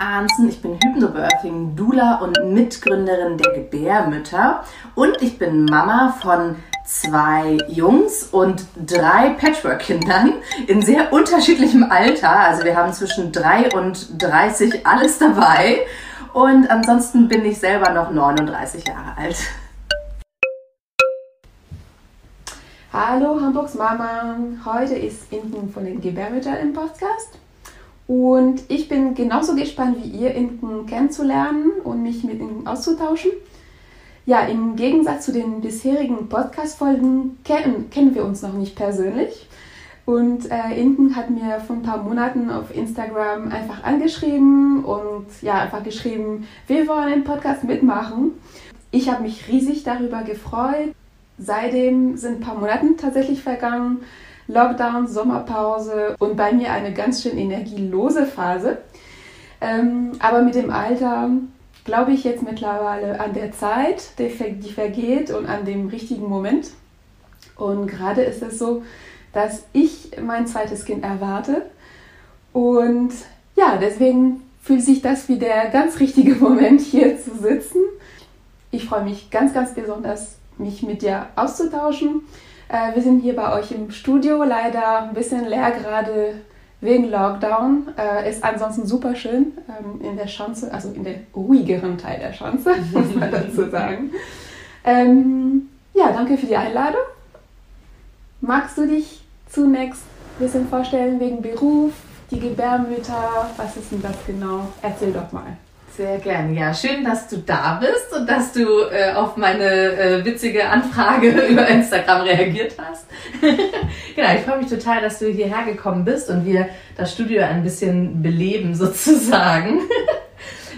Arnzen. Ich bin Hypnobirthing Dula und Mitgründerin der Gebärmütter. Und ich bin Mama von zwei Jungs und drei Patchwork-Kindern in sehr unterschiedlichem Alter. Also wir haben zwischen drei und 30 alles dabei. Und ansonsten bin ich selber noch 39 Jahre alt. Hallo Hamburgs Mama, heute ist Inken von den Gebärmüttern im Podcast und ich bin genauso gespannt wie ihr, Inken kennenzulernen und mich mit Inken auszutauschen. Ja, im Gegensatz zu den bisherigen Podcast-Folgen kennen, kennen wir uns noch nicht persönlich. Und äh, Inken hat mir vor ein paar Monaten auf Instagram einfach angeschrieben und ja, einfach geschrieben, wir wollen den Podcast mitmachen. Ich habe mich riesig darüber gefreut Seitdem sind ein paar Monate tatsächlich vergangen. Lockdown, Sommerpause und bei mir eine ganz schön energielose Phase. Ähm, aber mit dem Alter glaube ich jetzt mittlerweile an der Zeit, die, die vergeht und an dem richtigen Moment. Und gerade ist es so, dass ich mein zweites Kind erwarte. Und ja, deswegen fühlt sich das wie der ganz richtige Moment, hier zu sitzen. Ich freue mich ganz, ganz besonders mich mit dir auszutauschen. Äh, wir sind hier bei euch im Studio, leider ein bisschen leer gerade wegen Lockdown. Äh, ist ansonsten super schön ähm, in der Schanze, also in der ruhigeren Teil der Schanze, muss man dazu sagen. Ähm, ja, danke für die Einladung. Magst du dich zunächst ein bisschen vorstellen wegen Beruf, die Gebärmütter? Was ist denn das genau? Erzähl doch mal. Sehr gerne. Ja, schön, dass du da bist und dass du äh, auf meine äh, witzige Anfrage über Instagram reagiert hast. genau, ich freue mich total, dass du hierher gekommen bist und wir das Studio ein bisschen beleben sozusagen.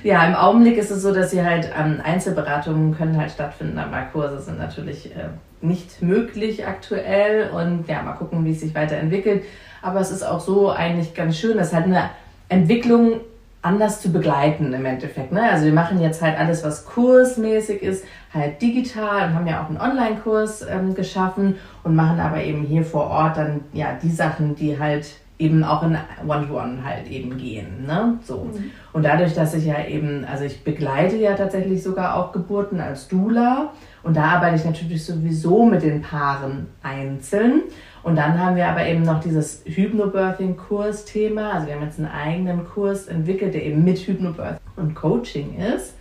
ja, im Augenblick ist es so, dass sie halt ähm, Einzelberatungen können halt stattfinden, aber Kurse sind natürlich äh, nicht möglich aktuell und ja, mal gucken, wie es sich weiterentwickelt. Aber es ist auch so eigentlich ganz schön, dass halt eine Entwicklung anders zu begleiten im Endeffekt. Ne? Also wir machen jetzt halt alles, was kursmäßig ist, halt digital und haben ja auch einen Online-Kurs ähm, geschaffen und machen aber eben hier vor Ort dann ja die Sachen, die halt eben auch in One-to-One -One halt eben gehen. Ne? So. Mhm. Und dadurch, dass ich ja eben, also ich begleite ja tatsächlich sogar auch Geburten als Doula und da arbeite ich natürlich sowieso mit den Paaren einzeln. Und dann haben wir aber eben noch dieses Hypnobirthing-Kurs-Thema. Also wir haben jetzt einen eigenen Kurs entwickelt, der eben mit Hypnobirthing und Coaching ist.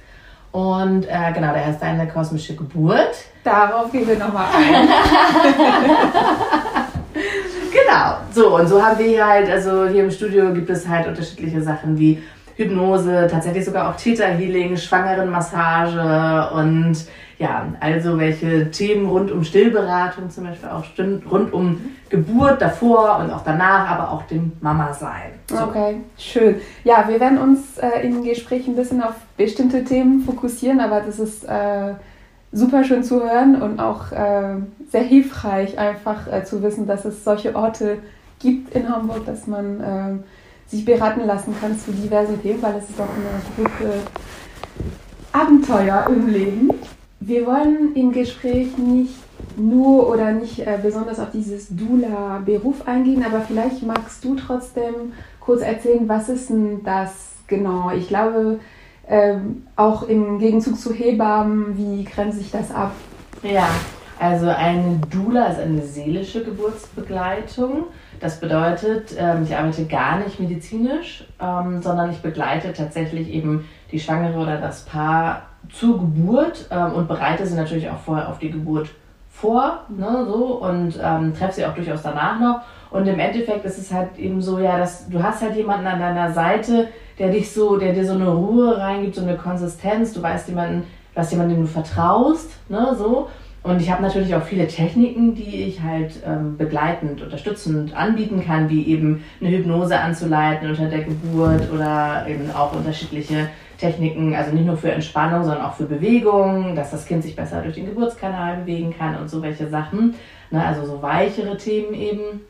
Und äh, genau, der heißt Deine kosmische Geburt. Darauf gehen wir nochmal ein. genau, so und so haben wir hier halt, also hier im Studio gibt es halt unterschiedliche Sachen wie Hypnose, tatsächlich sogar auch Theta Healing, Schwangerenmassage und ja, also welche Themen rund um Stillberatung zum Beispiel auch rund um Geburt davor und auch danach, aber auch dem Mama-Sein. So. Okay, schön. Ja, wir werden uns äh, im Gespräch ein bisschen auf bestimmte Themen fokussieren, aber das ist äh, super schön zu hören und auch äh, sehr hilfreich, einfach äh, zu wissen, dass es solche Orte gibt in Hamburg, dass man ähm, sich beraten lassen kann zu diversen Themen, weil es ist auch eine gute Abenteuer im Leben. Wir wollen im Gespräch nicht nur oder nicht äh, besonders auf dieses Dula-Beruf eingehen, aber vielleicht magst du trotzdem kurz erzählen, was ist denn das genau? Ich glaube, ähm, auch im Gegenzug zu Hebammen, wie grenzt sich das ab? Ja, also eine Dula ist eine seelische Geburtsbegleitung. Das bedeutet, ähm, ich arbeite gar nicht medizinisch, ähm, sondern ich begleite tatsächlich eben die Schwangere oder das Paar zur Geburt ähm, und bereite sie natürlich auch vorher auf die Geburt vor, ne, so, und ähm, treffe sie auch durchaus danach noch. Und im Endeffekt ist es halt eben so, ja, dass du hast halt jemanden an deiner Seite, der dich so, der dir so eine Ruhe reingibt, so eine Konsistenz. Du weißt jemanden, du hast jemanden, dem du vertraust, ne, so. Und ich habe natürlich auch viele Techniken, die ich halt ähm, begleitend, unterstützend anbieten kann, wie eben eine Hypnose anzuleiten unter der Geburt oder eben auch unterschiedliche Techniken, also nicht nur für Entspannung, sondern auch für Bewegung, dass das Kind sich besser durch den Geburtskanal bewegen kann und so welche Sachen. Ne, also so weichere Themen eben.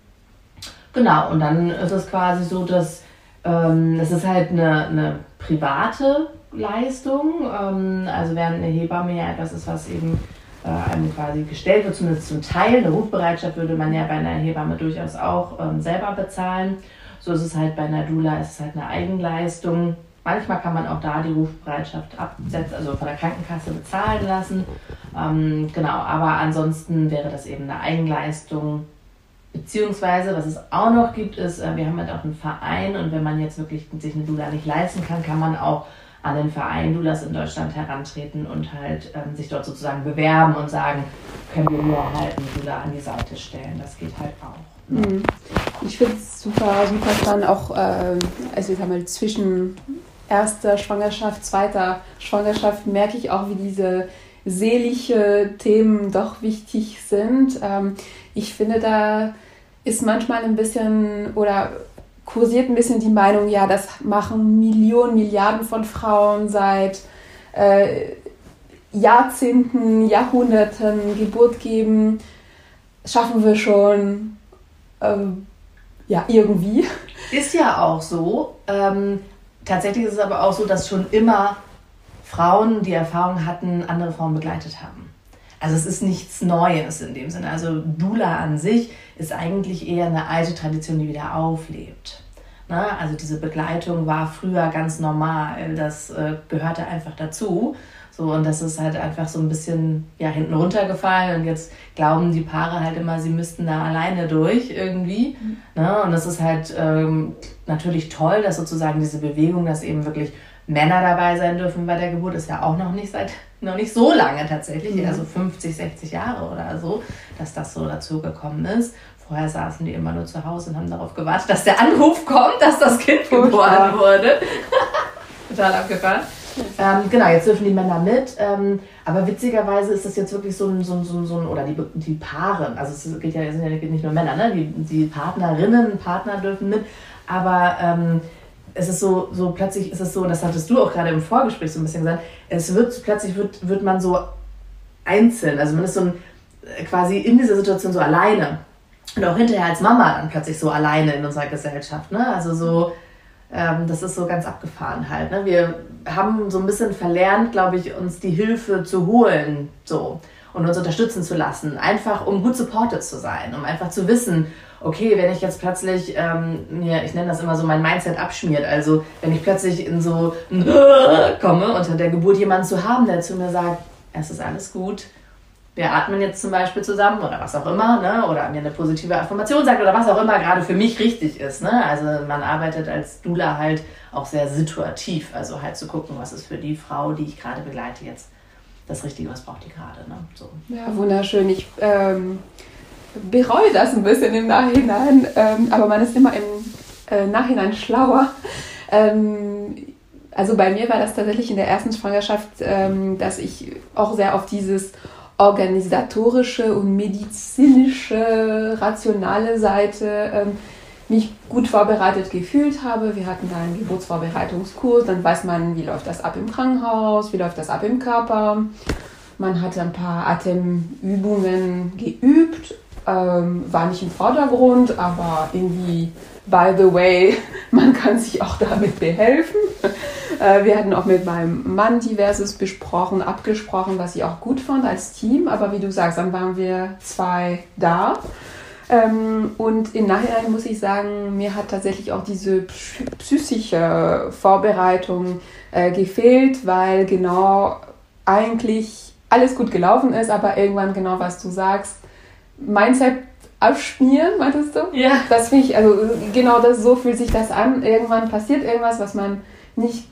Genau, und dann ist es quasi so, dass ähm, ist halt eine, eine private Leistung. Ähm, also während eine Hebamme ja etwas ist, was eben äh, einem quasi gestellt wird, zumindest zum Teil. Eine Rufbereitschaft würde man ja bei einer Hebamme durchaus auch ähm, selber bezahlen. So ist es halt bei einer Dula, ist es halt eine Eigenleistung. Manchmal kann man auch da die Rufbereitschaft absetzen, also von der Krankenkasse bezahlen lassen. Ähm, genau, aber ansonsten wäre das eben eine Eigenleistung. Beziehungsweise, was es auch noch gibt, ist, äh, wir haben halt auch einen Verein und wenn man jetzt wirklich sich eine Dula nicht leisten kann, kann man auch an den Verein Dulas in Deutschland herantreten und halt ähm, sich dort sozusagen bewerben und sagen, können wir mir halt einen Dula an die Seite stellen. Das geht halt auch. Ne? Mhm. Ich finde es super, super spannend, auch äh, also ich sag mal, zwischen erster Schwangerschaft, zweiter Schwangerschaft merke ich auch, wie diese seelische Themen doch wichtig sind. Ähm, ich finde, da ist manchmal ein bisschen oder kursiert ein bisschen die Meinung, ja, das machen Millionen, Milliarden von Frauen seit äh, Jahrzehnten, Jahrhunderten Geburt geben. Schaffen wir schon ähm, ja irgendwie. Ist ja auch so. Ähm, tatsächlich ist es aber auch so, dass schon immer Frauen, die Erfahrung hatten, andere Frauen begleitet haben. Also es ist nichts Neues in dem Sinne. Also Dula an sich ist eigentlich eher eine alte Tradition, die wieder auflebt. Ne? Also diese Begleitung war früher ganz normal. Das äh, gehörte einfach dazu. So, und das ist halt einfach so ein bisschen ja, hinten runtergefallen. Und jetzt glauben die Paare halt immer, sie müssten da alleine durch irgendwie. Mhm. Ne? Und das ist halt ähm, natürlich toll, dass sozusagen diese Bewegung, dass eben wirklich Männer dabei sein dürfen bei der Geburt, ist ja auch noch nicht seit noch nicht so lange tatsächlich, mhm. also 50, 60 Jahre oder so, dass das so dazu gekommen ist. Vorher saßen die immer nur zu Hause und haben darauf gewartet, dass der Anruf kommt, dass das Kind geboren wurde. Total abgefahren. Ähm, genau, jetzt dürfen die Männer mit. Ähm, aber witzigerweise ist das jetzt wirklich so ein, so ein, so ein, so ein oder die, die Paare, also es geht ja, sind ja nicht nur Männer, ne? die, die Partnerinnen, Partner dürfen mit. Aber ähm, es ist so, so plötzlich ist es so, und das hattest du auch gerade im Vorgespräch so ein bisschen gesagt, es wird plötzlich wird, wird man so einzeln, also man ist so ein, äh, quasi in dieser Situation so alleine. Und auch hinterher als Mama dann plötzlich so alleine in unserer Gesellschaft. Ne? Also so, ähm, das ist so ganz abgefahren halt. Ne? Wir haben so ein bisschen verlernt, glaube ich, uns die Hilfe zu holen so. Und uns unterstützen zu lassen. Einfach um gut supported zu sein, um einfach zu wissen, okay, wenn ich jetzt plötzlich, ähm, mir, ich nenne das immer so, mein Mindset abschmiert, also wenn ich plötzlich in so ein komme, unter der Geburt jemanden zu haben, der zu mir sagt, es ist alles gut, wir atmen jetzt zum Beispiel zusammen oder was auch immer, ne? oder mir eine positive Affirmation sagt oder was auch immer gerade für mich richtig ist. Ne? Also man arbeitet als Dula halt auch sehr situativ, also halt zu gucken, was ist für die Frau, die ich gerade begleite, jetzt das Richtige, was braucht die gerade. Ne? So. Ja, wunderschön. Ich ähm, bereue das ein bisschen im Nachhinein, ähm, aber man ist immer im äh, Nachhinein schlauer. Ähm, also bei mir war das tatsächlich in der ersten Schwangerschaft, ähm, dass ich auch sehr auf dieses organisatorische und medizinische, rationale Seite ähm, mich gut vorbereitet gefühlt habe. Wir hatten da einen Geburtsvorbereitungskurs, dann weiß man, wie läuft das ab im Krankenhaus, wie läuft das ab im Körper. Man hat ein paar Atemübungen geübt ähm, war nicht im Vordergrund, aber irgendwie, by the way, man kann sich auch damit behelfen. Äh, wir hatten auch mit meinem Mann diverses besprochen, abgesprochen, was ich auch gut fand als Team. Aber wie du sagst, dann waren wir zwei da. Ähm, und im Nachhinein muss ich sagen, mir hat tatsächlich auch diese psychische Vorbereitung äh, gefehlt, weil genau eigentlich alles gut gelaufen ist, aber irgendwann genau was du sagst, Mindset abschmieren, meintest du? Ja. Das finde ich, also genau das, so fühlt sich das an. Irgendwann passiert irgendwas, was man nicht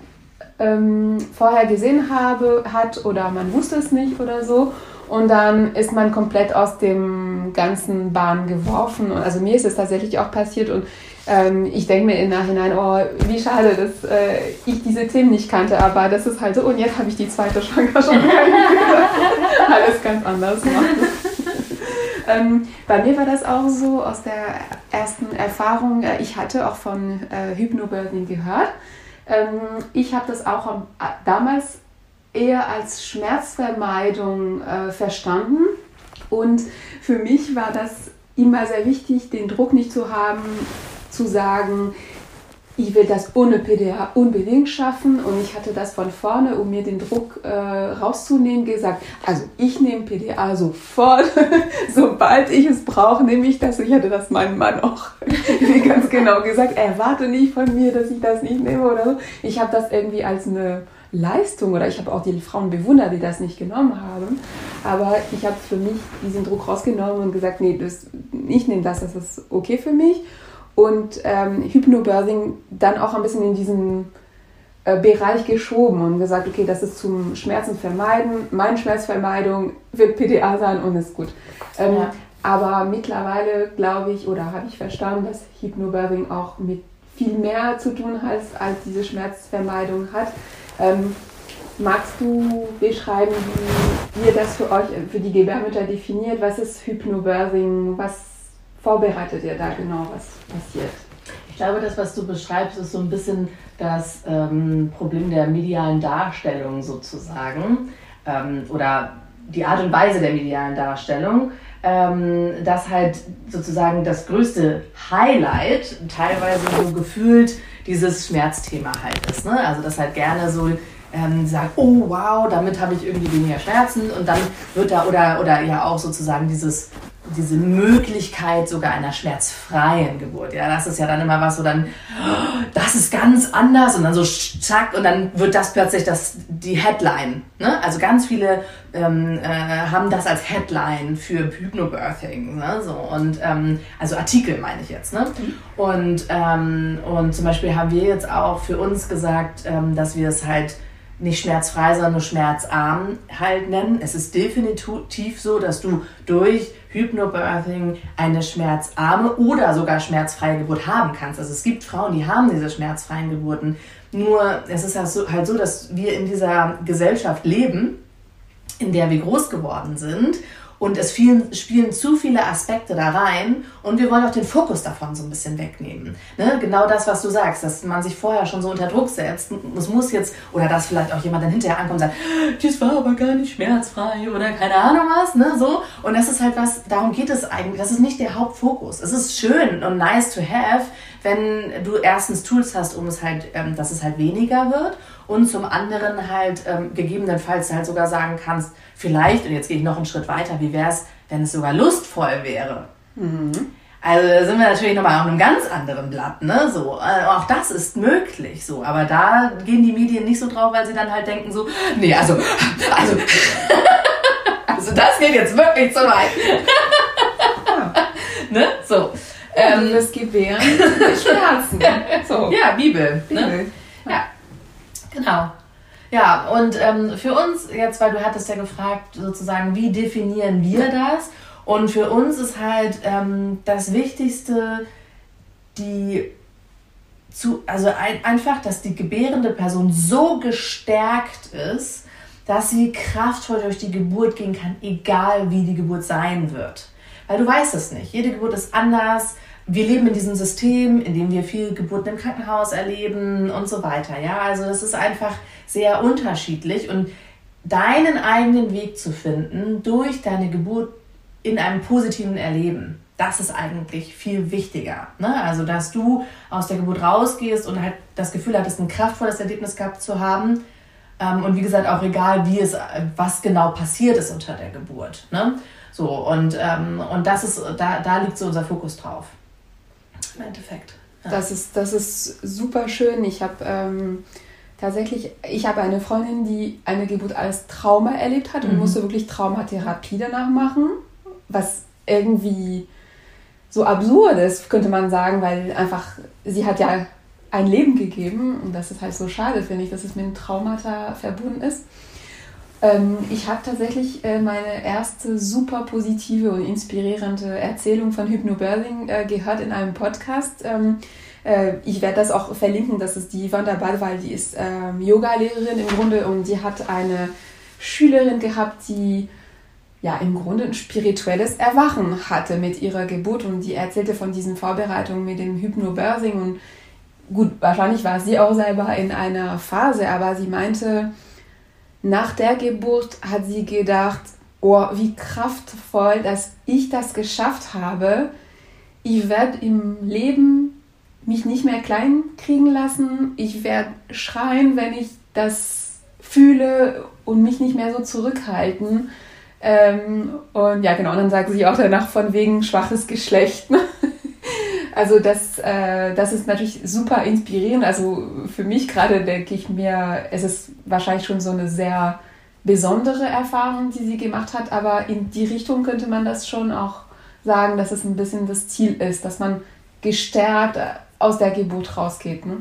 ähm, vorher gesehen habe, hat oder man wusste es nicht oder so. Und dann ist man komplett aus dem ganzen Bahn geworfen. Und also mir ist es tatsächlich auch passiert und ähm, ich denke mir im Nachhinein, oh, wie schade, dass äh, ich diese Themen nicht kannte, aber das ist halt so, und jetzt habe ich die zweite Schwangerschaft. Alles ganz anders machen. Ähm, bei mir war das auch so aus der ersten Erfahrung, äh, ich hatte auch von äh, Hypnobirthing gehört. Ähm, ich habe das auch am, äh, damals eher als Schmerzvermeidung äh, verstanden. Und für mich war das immer sehr wichtig, den Druck nicht zu haben, zu sagen, ich will das ohne PDA unbedingt schaffen und ich hatte das von vorne, um mir den Druck äh, rauszunehmen, gesagt, also ich nehme PDA sofort, sobald ich es brauche, nehme ich das. Ich hatte das meinem Mann auch ganz genau gesagt, erwarte nicht von mir, dass ich das nicht nehme oder so. Ich habe das irgendwie als eine Leistung oder ich habe auch die Frauen bewundert, die das nicht genommen haben. Aber ich habe für mich diesen Druck rausgenommen und gesagt, nee, das, ich nehme das, das ist okay für mich. Und ähm, Hypnobirthing dann auch ein bisschen in diesen äh, Bereich geschoben und gesagt, okay, das ist zum Schmerzen vermeiden. Meine Schmerzvermeidung wird PDA sein und ist gut. Ähm, ja. Aber mittlerweile glaube ich oder habe ich verstanden, dass Hypnobirthing auch mit viel mehr zu tun hat, als diese Schmerzvermeidung hat. Ähm, magst du beschreiben, wie ihr das für euch, für die Gebärmütter definiert? Was ist Hypnobirthing? Was vorbereitet ihr da genau, was passiert? Ich glaube, das, was du beschreibst, ist so ein bisschen das ähm, Problem der medialen Darstellung sozusagen ähm, oder die Art und Weise der medialen Darstellung, ähm, dass halt sozusagen das größte Highlight teilweise so gefühlt dieses Schmerzthema halt ist. Ne? Also dass halt gerne so ähm, sagt, oh wow, damit habe ich irgendwie weniger Schmerzen und dann wird da oder, oder ja auch sozusagen dieses diese Möglichkeit sogar einer schmerzfreien Geburt. Ja, das ist ja dann immer was, wo dann, oh, das ist ganz anders und dann so zack und dann wird das plötzlich das, die Headline. Ne? Also ganz viele ähm, äh, haben das als Headline für Hypnobirthing. Ne? So, und, ähm, also Artikel meine ich jetzt. Ne? Mhm. Und, ähm, und zum Beispiel haben wir jetzt auch für uns gesagt, ähm, dass wir es halt nicht schmerzfrei, sondern nur schmerzarm halt nennen. Es ist definitiv so, dass du durch Hypnobirthing eine schmerzarme oder sogar schmerzfreie Geburt haben kannst. Also es gibt Frauen, die haben diese schmerzfreien Geburten. Nur es ist halt so, dass wir in dieser Gesellschaft leben, in der wir groß geworden sind und es spielen, spielen zu viele Aspekte da rein und wir wollen auch den Fokus davon so ein bisschen wegnehmen. Ne? Genau das, was du sagst, dass man sich vorher schon so unter Druck setzt. Es muss jetzt, oder dass vielleicht auch jemand dann hinterher ankommt und sagt, das war aber gar nicht schmerzfrei oder keine Ahnung was. Ne? So. Und das ist halt was, darum geht es eigentlich. Das ist nicht der Hauptfokus. Es ist schön und nice to have, wenn du erstens Tools hast, um es halt, ähm, dass es halt weniger wird und zum anderen halt ähm, gegebenenfalls halt sogar sagen kannst, vielleicht, und jetzt gehe ich noch einen Schritt weiter, wie wäre es, wenn es sogar lustvoll wäre? Mhm. Also da sind wir natürlich nochmal auf einem ganz anderen Blatt, ne? So, äh, auch das ist möglich, so. Aber da gehen die Medien nicht so drauf, weil sie dann halt denken so, nee, also, also, also das geht jetzt wirklich zu weit. ne? So. Ähm, das Gebären Schmerzen. So. Ja, Bibel. Ne? Bibel. Ne? Ja. Genau. Ja, und ähm, für uns jetzt, weil du hattest ja gefragt, sozusagen, wie definieren wir das? Und für uns ist halt ähm, das Wichtigste, die zu, also ein, einfach, dass die gebärende Person so gestärkt ist, dass sie kraftvoll durch die Geburt gehen kann, egal wie die Geburt sein wird. Weil du weißt es nicht. Jede Geburt ist anders wir leben in diesem System, in dem wir viel Geburten im Krankenhaus erleben und so weiter. Ja, also es ist einfach sehr unterschiedlich und deinen eigenen Weg zu finden durch deine Geburt in einem positiven Erleben, das ist eigentlich viel wichtiger. Ne? Also, dass du aus der Geburt rausgehst und halt das Gefühl hattest, ein kraftvolles Erlebnis gehabt zu haben. Ähm, und wie gesagt, auch egal, wie es, was genau passiert ist unter der Geburt. Ne? So, und, ähm, und das ist, da, da liegt so unser Fokus drauf im Endeffekt. Ja. Das, ist, das ist super schön. Ich habe ähm, tatsächlich, ich habe eine Freundin, die eine Geburt als Trauma erlebt hat und mhm. musste wirklich Traumatherapie danach machen, was irgendwie so absurd ist, könnte man sagen, weil einfach sie hat ja ein Leben gegeben und das ist halt so schade, finde ich, dass es mit einem Traumata verbunden ist. Ähm, ich habe tatsächlich äh, meine erste super positive und inspirierende Erzählung von Hypnobirthing äh, gehört in einem Podcast. Ähm, äh, ich werde das auch verlinken, das ist die Wanda Badwal, die ist ähm, Yoga-Lehrerin im Grunde und die hat eine Schülerin gehabt, die ja im Grunde ein spirituelles Erwachen hatte mit ihrer Geburt und die erzählte von diesen Vorbereitungen mit dem Hypnobirthing und gut, wahrscheinlich war sie auch selber in einer Phase, aber sie meinte, nach der Geburt hat sie gedacht, oh, wie kraftvoll, dass ich das geschafft habe. Ich werde im Leben mich nicht mehr klein kriegen lassen. Ich werde schreien, wenn ich das fühle und mich nicht mehr so zurückhalten. Ähm, und ja, genau, dann sagt sie auch danach von wegen schwaches Geschlecht. Also das, äh, das ist natürlich super inspirierend. Also für mich gerade denke ich mir, es ist wahrscheinlich schon so eine sehr besondere Erfahrung, die sie gemacht hat, aber in die Richtung könnte man das schon auch sagen, dass es ein bisschen das Ziel ist, dass man gestärkt aus der Geburt rausgeht. Ne?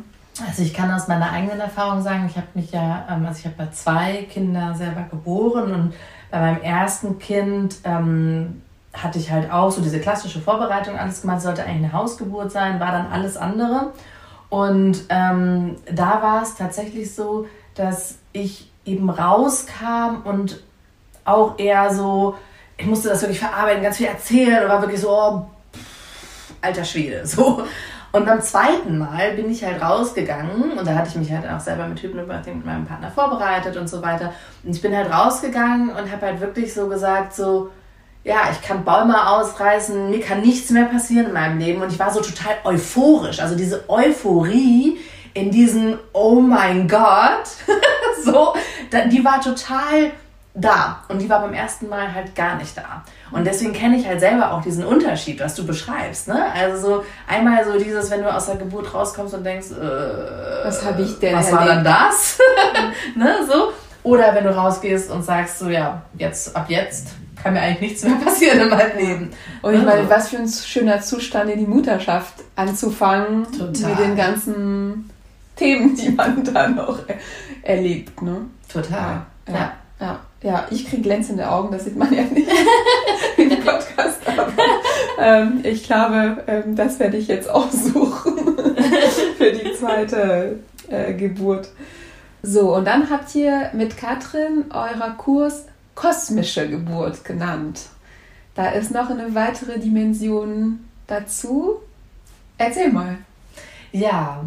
Also ich kann aus meiner eigenen Erfahrung sagen, ich habe mich ja, ähm, also ich habe bei zwei Kinder selber geboren und bei meinem ersten Kind ähm, hatte ich halt auch so diese klassische Vorbereitung alles gemacht, sollte eigentlich eine Hausgeburt sein, war dann alles andere. Und ähm, da war es tatsächlich so, dass ich eben rauskam und auch eher so, ich musste das wirklich verarbeiten, ganz viel erzählen und war wirklich so, oh, pff, alter Schwede, so. Und beim zweiten Mal bin ich halt rausgegangen und da hatte ich mich halt auch selber mit Hypnobirthing mit meinem Partner vorbereitet und so weiter. Und ich bin halt rausgegangen und habe halt wirklich so gesagt, so, ja, ich kann Bäume ausreißen, mir kann nichts mehr passieren in meinem Leben. Und ich war so total euphorisch. Also diese Euphorie in diesem Oh mein Gott, so, die war total da. Und die war beim ersten Mal halt gar nicht da. Und deswegen kenne ich halt selber auch diesen Unterschied, was du beschreibst. Ne? Also so einmal so dieses, wenn du aus der Geburt rauskommst und denkst, äh, was habe ich denn? Was war dann das? ne, so. Oder wenn du rausgehst und sagst so, ja, jetzt ab jetzt kann mir eigentlich nichts mehr passieren in meinem Leben. Und ich meine, was für ein schöner Zustand in die Mutterschaft anzufangen Total. mit den ganzen Themen, die man da noch erlebt. Ne? Total. Ja. ja. ja. ja. ich kriege glänzende Augen, das sieht man ja nicht im Podcast. Aber ähm, ich glaube, ähm, das werde ich jetzt auch suchen für die zweite äh, Geburt. So, und dann habt ihr mit Katrin eurer Kurs kosmische Geburt genannt. Da ist noch eine weitere Dimension dazu. Erzähl mal. Ja,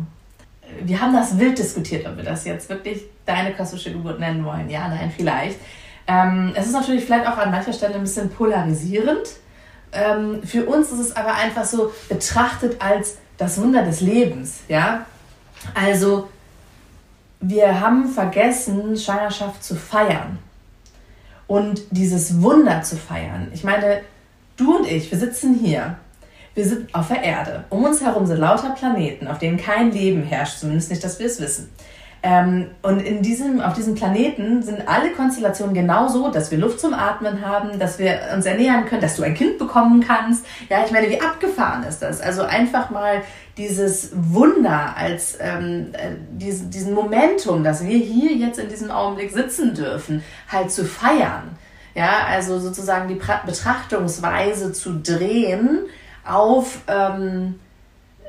wir haben das wild diskutiert, ob wir das jetzt wirklich deine kosmische Geburt nennen wollen. Ja, nein, vielleicht. Ähm, es ist natürlich vielleicht auch an mancher Stelle ein bisschen polarisierend. Ähm, für uns ist es aber einfach so betrachtet als das Wunder des Lebens. Ja, also wir haben vergessen, Schwangerschaft zu feiern und dieses Wunder zu feiern. Ich meine, du und ich, wir sitzen hier. Wir sind auf der Erde. Um uns herum sind lauter Planeten, auf denen kein Leben herrscht, zumindest nicht, dass wir es wissen. Ähm, und in diesem, auf diesem Planeten sind alle Konstellationen genauso, dass wir Luft zum Atmen haben, dass wir uns ernähren können, dass du ein Kind bekommen kannst. Ja, ich meine, wie abgefahren ist das? Also einfach mal dieses Wunder als ähm, äh, diesen, diesen Momentum, dass wir hier jetzt in diesem Augenblick sitzen dürfen, halt zu feiern. Ja, also sozusagen die Betrachtungsweise zu drehen auf, ähm,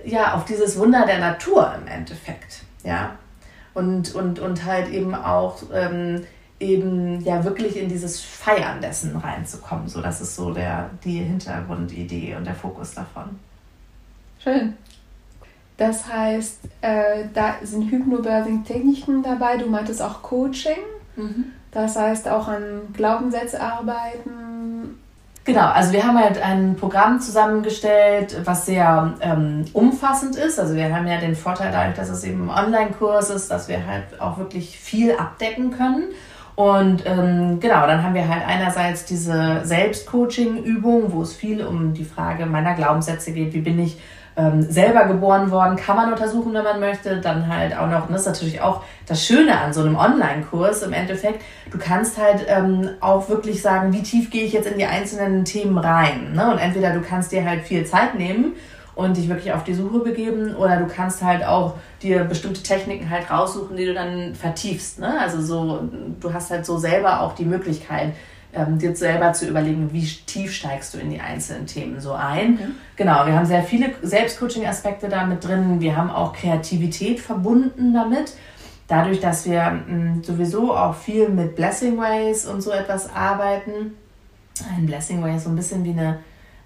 ja, auf dieses Wunder der Natur im Endeffekt. Ja, und, und, und halt eben auch ähm, eben ja wirklich in dieses Feiern dessen reinzukommen. So, das ist so der, die Hintergrundidee und der Fokus davon. Schön. Das heißt, äh, da sind Hypnobirthing-Techniken dabei. Du meintest auch Coaching. Mhm. Das heißt auch an Glaubenssätze arbeiten, Genau, also wir haben halt ein Programm zusammengestellt, was sehr ähm, umfassend ist. Also wir haben ja den Vorteil dadurch, dass es eben ein Online-Kurs ist, dass wir halt auch wirklich viel abdecken können. Und ähm, genau, dann haben wir halt einerseits diese Selbstcoaching-Übung, wo es viel um die Frage meiner Glaubenssätze geht. Wie bin ich ähm, selber geboren worden, kann man untersuchen, wenn man möchte. Dann halt auch noch, und das ist natürlich auch das Schöne an so einem Online-Kurs im Endeffekt, du kannst halt ähm, auch wirklich sagen, wie tief gehe ich jetzt in die einzelnen Themen rein. Ne? Und entweder du kannst dir halt viel Zeit nehmen und dich wirklich auf die Suche begeben oder du kannst halt auch dir bestimmte Techniken halt raussuchen, die du dann vertiefst. Ne? Also so, du hast halt so selber auch die Möglichkeit, ähm, dir selber zu überlegen, wie tief steigst du in die einzelnen Themen so ein. Okay. Genau, wir haben sehr viele Selbstcoaching-Aspekte da mit drin. Wir haben auch Kreativität verbunden damit. Dadurch, dass wir mh, mm, sowieso auch viel mit Blessing Ways und so etwas arbeiten. Ein Blessing Way ist so ein bisschen wie eine,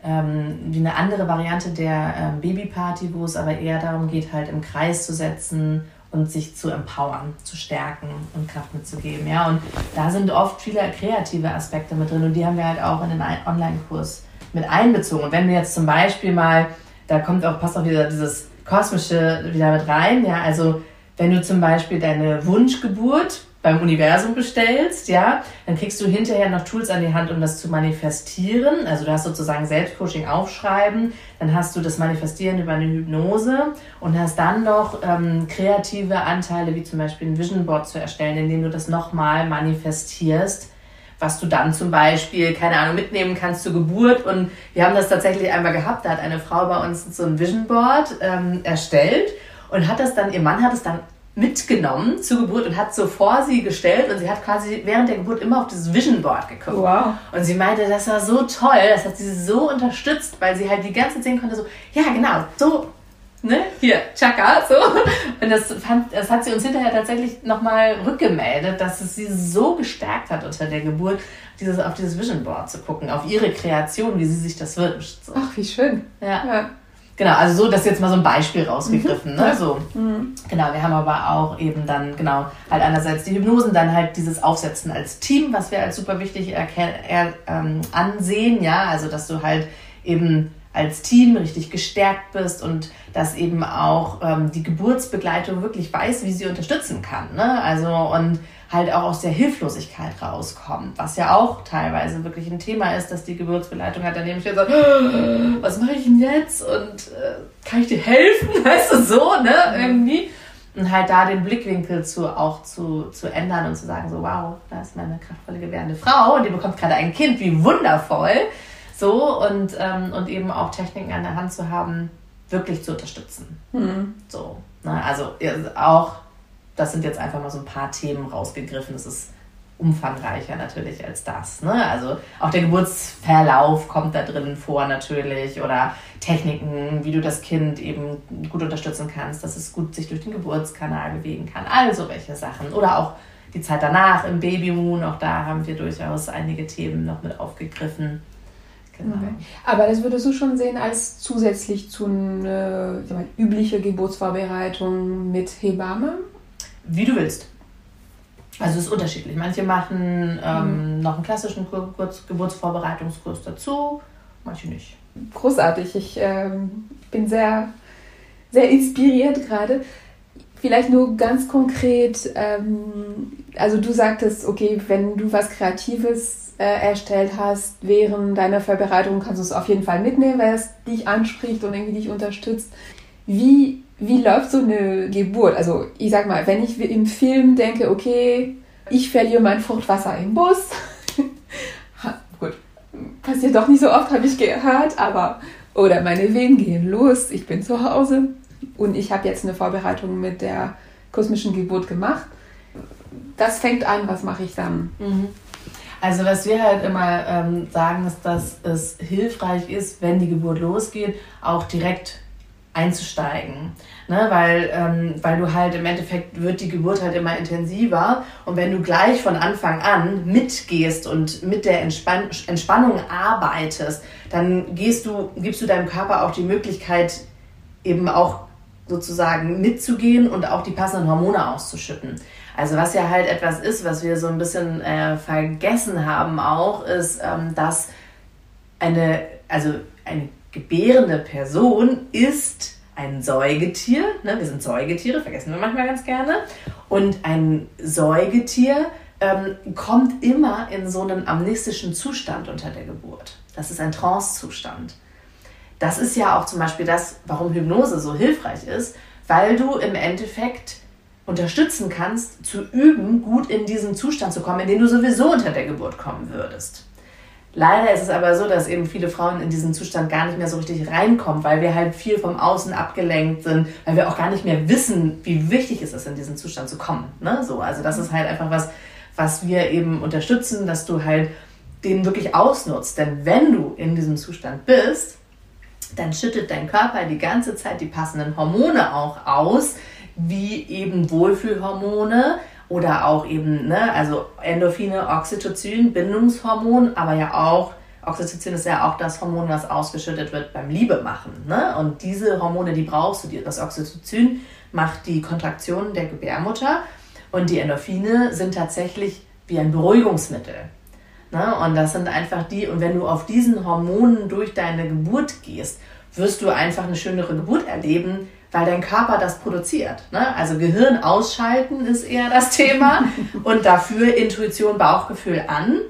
ähm, wie eine andere Variante der ähm, Babyparty, wo es aber eher darum geht, halt im Kreis zu setzen und sich zu empowern, zu stärken und Kraft mitzugeben. Ja, und da sind oft viele kreative Aspekte mit drin und die haben wir halt auch in den Online-Kurs mit einbezogen. Und wenn wir jetzt zum Beispiel mal, da kommt auch, passt auch wieder dieses Kosmische wieder mit rein. Ja, also wenn du zum Beispiel deine Wunschgeburt beim Universum bestellst, ja, dann kriegst du hinterher noch Tools an die Hand, um das zu manifestieren. Also du hast sozusagen Selbstcoaching aufschreiben, dann hast du das Manifestieren über eine Hypnose und hast dann noch ähm, kreative Anteile, wie zum Beispiel ein Vision Board zu erstellen, indem du das nochmal manifestierst was du dann zum Beispiel, keine Ahnung, mitnehmen kannst zur Geburt. Und wir haben das tatsächlich einmal gehabt, da hat eine Frau bei uns so ein Vision Board ähm, erstellt und hat das dann, ihr Mann hat es dann mitgenommen zur Geburt und hat so vor sie gestellt und sie hat quasi während der Geburt immer auf das Vision Board geguckt. Wow. Und sie meinte, das war so toll, das hat sie so unterstützt, weil sie halt die ganze Zeit sehen konnte, so, ja genau, so, ne, hier, Chaka, so. Und das, fand, das hat sie uns hinterher tatsächlich nochmal rückgemeldet, dass es sie so gestärkt hat unter der Geburt, dieses, auf dieses Vision Board zu gucken, auf ihre Kreation, wie sie sich das wünscht. So. Ach, wie schön. Ja. ja. Genau, also so, das ist jetzt mal so ein Beispiel rausgegriffen. Mhm. Ne? So. Mhm. Genau, wir haben aber auch eben dann, genau, halt einerseits die Hypnosen, dann halt dieses Aufsetzen als Team, was wir als super wichtig er, ähm, ansehen, ja, also dass du halt eben als Team richtig gestärkt bist und dass eben auch ähm, die Geburtsbegleitung wirklich weiß, wie sie unterstützen kann. Ne? Also und halt auch aus der Hilflosigkeit rauskommt, was ja auch teilweise wirklich ein Thema ist, dass die Geburtsbegleitung halt daneben steht und sagt, was mache ich denn jetzt und äh, kann ich dir helfen, weißt du, so, ne, irgendwie. Und halt da den Blickwinkel zu, auch zu, zu ändern und zu sagen, so, wow, da ist meine kraftvolle, gewährende Frau und die bekommt gerade ein Kind, wie wundervoll. So, und, ähm, und eben auch Techniken an der Hand zu haben, wirklich zu unterstützen. Mhm. So, ne? also auch das sind jetzt einfach mal so ein paar Themen rausgegriffen. Das ist umfangreicher natürlich als das. Ne? Also auch der Geburtsverlauf kommt da drin vor natürlich oder Techniken, wie du das Kind eben gut unterstützen kannst, dass es gut sich durch den Geburtskanal bewegen kann. Also welche Sachen. Oder auch die Zeit danach im Babymoon, auch da haben wir durchaus einige Themen noch mit aufgegriffen. Genau. Okay. Aber das würdest du schon sehen als zusätzlich zu einer äh, üblichen Geburtsvorbereitung mit Hebamme? Wie du willst. Also es ist unterschiedlich. Manche machen ähm, mhm. noch einen klassischen Geburtsvorbereitungskurs dazu, manche nicht. Großartig. Ich ähm, bin sehr, sehr inspiriert gerade. Vielleicht nur ganz konkret, ähm, also du sagtest, okay, wenn du was Kreatives äh, erstellt hast während deiner Vorbereitung, kannst du es auf jeden Fall mitnehmen, weil es dich anspricht und irgendwie dich unterstützt. Wie wie läuft so eine Geburt? Also ich sag mal, wenn ich im Film denke, okay, ich verliere mein Fruchtwasser im Bus, gut, passiert doch nicht so oft, habe ich gehört, aber oder meine Wehen gehen los, ich bin zu Hause und ich habe jetzt eine Vorbereitung mit der kosmischen Geburt gemacht. Das fängt an, was mache ich dann? Mhm. Also was wir halt immer ähm, sagen, ist, dass es hilfreich ist, wenn die Geburt losgeht, auch direkt einzusteigen. Ne? Weil, ähm, weil du halt im Endeffekt wird die Geburt halt immer intensiver und wenn du gleich von Anfang an mitgehst und mit der Entspann Entspannung arbeitest, dann gehst du, gibst du deinem Körper auch die Möglichkeit, eben auch sozusagen mitzugehen und auch die passenden Hormone auszuschütten. Also was ja halt etwas ist, was wir so ein bisschen äh, vergessen haben auch, ist, ähm, dass eine, also eine gebärende Person ist ein Säugetier. Ne? Wir sind Säugetiere, vergessen wir manchmal ganz gerne. Und ein Säugetier ähm, kommt immer in so einen amnestischen Zustand unter der Geburt. Das ist ein Trance-Zustand. Das ist ja auch zum Beispiel das, warum Hypnose so hilfreich ist, weil du im Endeffekt unterstützen kannst, zu üben, gut in diesen Zustand zu kommen, in den du sowieso unter der Geburt kommen würdest. Leider ist es aber so, dass eben viele Frauen in diesen Zustand gar nicht mehr so richtig reinkommen, weil wir halt viel vom Außen abgelenkt sind, weil wir auch gar nicht mehr wissen, wie wichtig es ist, in diesen Zustand zu kommen. Ne? So, also das ist halt einfach was, was wir eben unterstützen, dass du halt den wirklich ausnutzt. Denn wenn du in diesem Zustand bist, dann schüttet dein Körper die ganze Zeit die passenden Hormone auch aus, wie eben Wohlfühlhormone, oder auch eben, ne, also Endorphine, Oxytocin, Bindungshormon, aber ja auch, Oxytocin ist ja auch das Hormon, was ausgeschüttet wird beim Liebemachen. Ne? Und diese Hormone, die brauchst du. Das Oxytocin macht die Kontraktion der Gebärmutter und die Endorphine sind tatsächlich wie ein Beruhigungsmittel. Ne? Und das sind einfach die, und wenn du auf diesen Hormonen durch deine Geburt gehst, wirst du einfach eine schönere Geburt erleben, weil dein Körper das produziert. Ne? Also Gehirn ausschalten ist eher das Thema und dafür Intuition, Bauchgefühl an